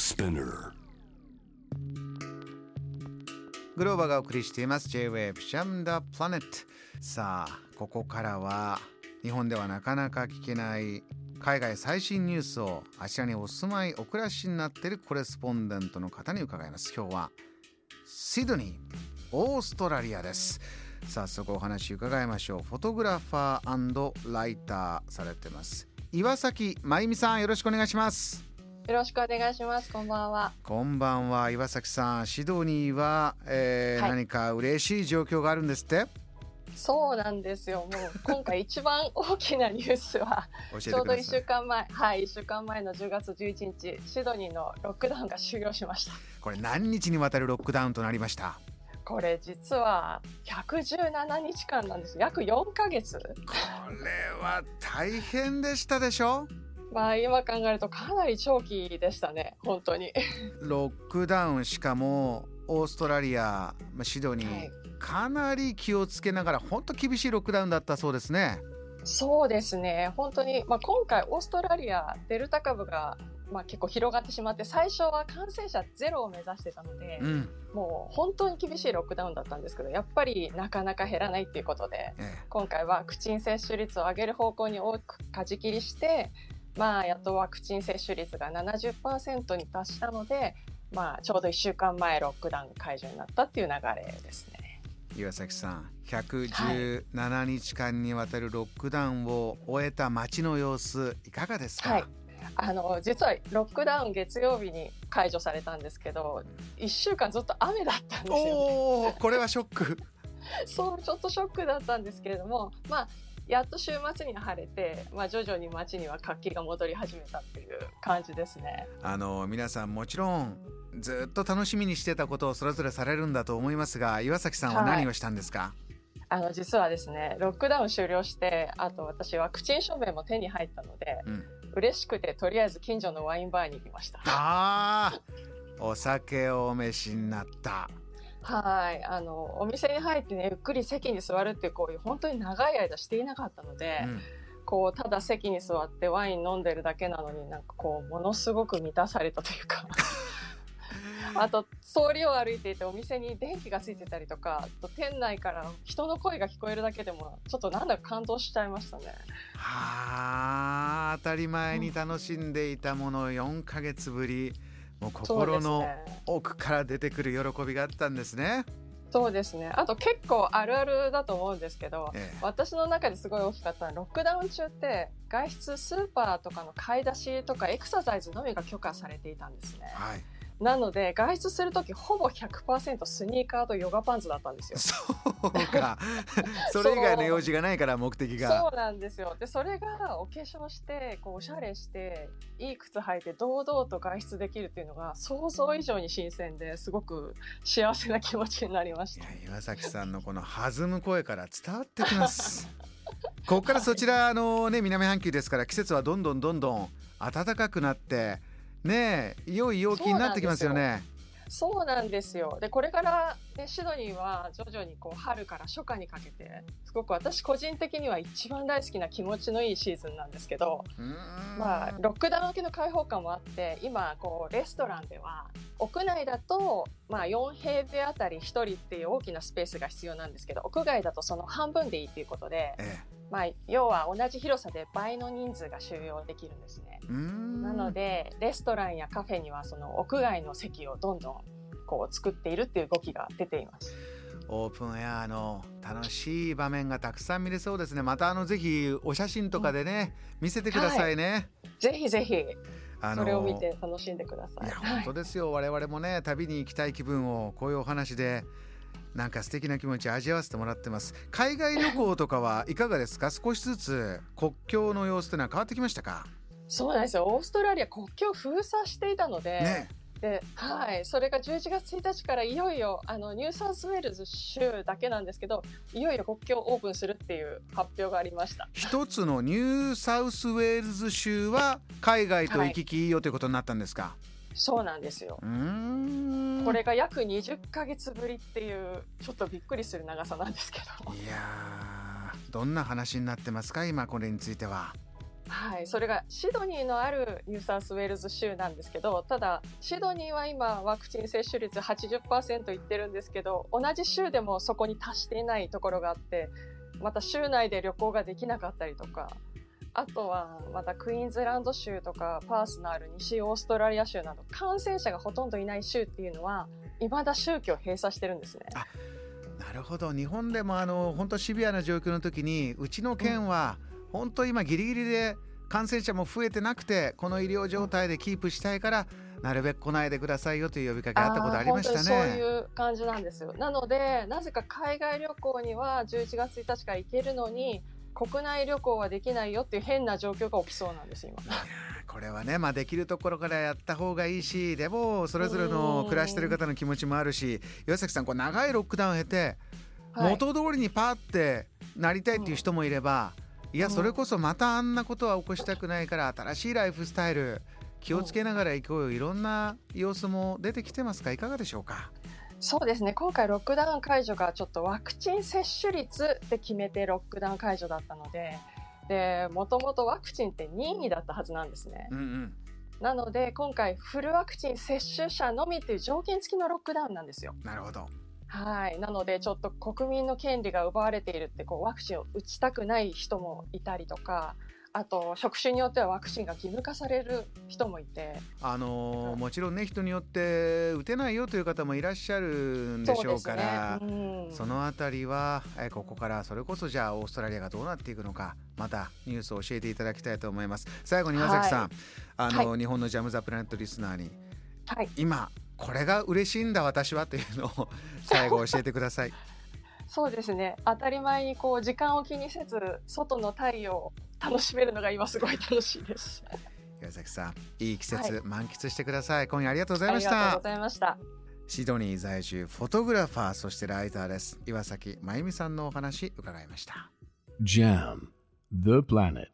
Spinner. グローバーがお送りしています。J-Wave シャムダプラネット。さあここからは日本ではなかなか聞けない海外最新ニュースをあちらにお住まいお暮らしになっているコレスポンデントの方に伺います。今日はシドニーオーストラリアです。早速お話伺いましょう。フォトグラファーライターされてます。岩崎真由美さんよろしくお願いします。よろしくお願いします。こんばんは。こんばんは岩崎さんシドニーは、えーはい何か嬉しい状況があるんですって？そうなんですよ。もう今回一番大きなニュースはちょうど1ください週間前、はい、1週間前の10月11日、シドニーのロックダウンが終了しました。これ何日にわたるロックダウンとなりました？これ実は117日間なんです。約4ヶ月。これは大変でしたでしょ？まあ今考えるとかなり長期でしたね。本当に。ロックダウンしかもオーストラリアまあシドニー、はいかなり気をつけながら本当厳しいロックダウンだったそうですねそうですね。本当に、まあ今回オーストラリアデルタ株がまあ結構広がってしまって、最初は感染者ゼロを目指してたので、うん、もう本当に厳しいロックダウンだったんですけどやっぱりなかなか減らないっていうことでえ今回ワクチン接種率を上げる方向に大きく舵切りしてまあやっとワクチン接種率が70%に達したのでまあちょうど1週間前ロックダウン解除になったっていう流れですね。え岩崎さん117日間にわたるロックダウンを終えた街の様子いかがですか、はいあの実はロックダウン月曜日に解除されたんですけど1週間ずっと雨だったんですよね。これはショック そうちょっとショックだったんですけれどもまあやっと週末には晴れて、まあ、徐々に街には活気が戻り始めたっていう感じですね。あの皆さんもちろんずっと楽しみにしてたことをそれぞれされるんだと思いますが岩崎さんは何をしたんですか、あの実はですねロックダウン終了してあと私ワクチン証明も手に入ったのでうん嬉しくてとりあえず近所のワインバーに行きました。あーお酒をお召しになったはい。あのお店に入ってねゆっくり席に座るっていうこういう本当に長い間していなかったので、うん。こうただ席に座ってワイン飲んでるだけなのになんかこうものすごく満たされたというか。あと通りを歩いていてお店に電気がついてたりとかあと店内から人の声が聞こえるだけでもちょっとなんだか感動しちゃいましたね。はあ当たり前に楽しんでいたもの4ヶ月ぶりもう心のね奥から出てくる喜びがあったんですね。そうですねあと結構あるあるだと思うんですけどええ私の中ですごい大きかったのはロックダウン中って外出スーパーとかの買い出しとかエクササイズのみが許可されていたんですね。はい、なので外出する時ほぼ100%スニーカーとヨガパンツだったんですよ。そうか。それ以外の用事がないから目的が。そう。なんですよ。でそれがお化粧してこうおしゃれしていい靴履いて堂々と外出できるっていうのが想像以上に新鮮ですごく幸せな気持ちになりました。岩崎さんのこの弾む声から伝わってきます。ここからそちらのね南半球ですから季節はどんどんどんどん暖かくなってねえ良い陽気になってきますよね。そうなんですよでこれから、ね、シドニーは徐々にこう春から初夏にかけてすごく私個人的には一番大好きな気持ちのいいシーズンなんですけどまあ、ロックダウン明けの開放感もあって今こうレストランでは屋内だと、まあ、4平米あたり1人っていう大きなスペースが必要なんですけど屋外だとその半分でいいっていうことで、えまあ、要は同じ広さで倍の人数が収容できるんですね。なのでレストランやカフェにはその屋外の席をどんどんこう作っているっていう動きが出ています。オープンエアの楽しい場面がたくさん見れそうですね。またあのぜひお写真とかでね、見せてくださいね、ぜひぜひあそれを見て楽しんでください。い本当ですよ。我々もね旅に行きたい気分をこういうお話でなんか素敵な気持ち味わわせてもらってます。海外旅行とかはいかがですか？少しずつ国境の様子ってのは変わってきましたか？そうなんですよ。オーストラリア国境封鎖していたので、ねではい、それが11月1日からいよいよあのニューサウスウェールズ州だけなんですけどいよいよ国境をオープンするっていう発表がありました。一つのニューサウスウェールズ州は海外と行き来いい。よということになったんですか、そうなんですよ。うーん。これが約20ヶ月ぶりっていうちょっとびっくりする長さなんですけど。いやーどんな話になってますか？今これについてははい、それがシドニーのあるニューサウスウェールズ州なんですけどただシドニーは今ワクチン接種率80%いってるんですけど同じ州でもそこに達していないところがあってまた州内で旅行ができなかったりとかあとはまたクイーンズランド州とかパースのある西オーストラリア州など感染者がほとんどいない州っていうのはいまだ宗教を閉鎖してるんですね。なるほど日本でもあの本当シビアな状況の時にうちの県は本当今ギリギリで感染者も増えてなくてこの医療状態でキープしたいからなるべく来ないでくださいよという呼びかけあったことありましたね。そういう感じなんですよ。なのでなぜか海外旅行には11月1日から行けるのに国内旅行はできないよっていう変な状況が起きそうなんです今。これはね、まあ、できるところからやった方がいいしでもそれぞれの暮らしてる方の気持ちもあるし岩崎さんこう長いロックダウンを経て、元通りにパーってなりたいっていう人もいれば、いやそれこそまたあんなことは起こしたくないから新しいライフスタイル気をつけながら行こうよ。いろんな様子も出てきてますか？いかがでしょうか？そうですね。今回ロックダウン解除がちょっとワクチン接種率で決めてロックダウン解除だったのででもともとワクチンって任意だったはずなんですね。うんうん。なので今回フルワクチン接種者のみっていう条件付きのロックダウンなんですよ。なるほどはい。なのでちょっと国民の権利が奪われているってこうワクチンを打ちたくない人もいたりとか。あと職種によってはワクチンが義務化される人もいてあのーもちろんね人によって打てないよという方もいらっしゃるんでしょうからそねうんそのあたりは、えーここからそれこそじゃあオーストラリアがどうなっていくのかまたニュースを教えていただきたいと思います最後に岩崎さん、はいあの、日本のジャム・ザ・プラネットリスナーにはい。今これが嬉しいんだ私はというのを 最後教えてくださいそうですね。当たり前にこう時間を気にせず外の太陽を楽しめるのが今すごい楽しいです。岩崎さんいい季節、はい満喫してください今夜ありがとうございあましたりがとうございました。シドニー在住フォトグラファーそしてライターです岩崎真由美さんのお話伺いました Jam, the planet.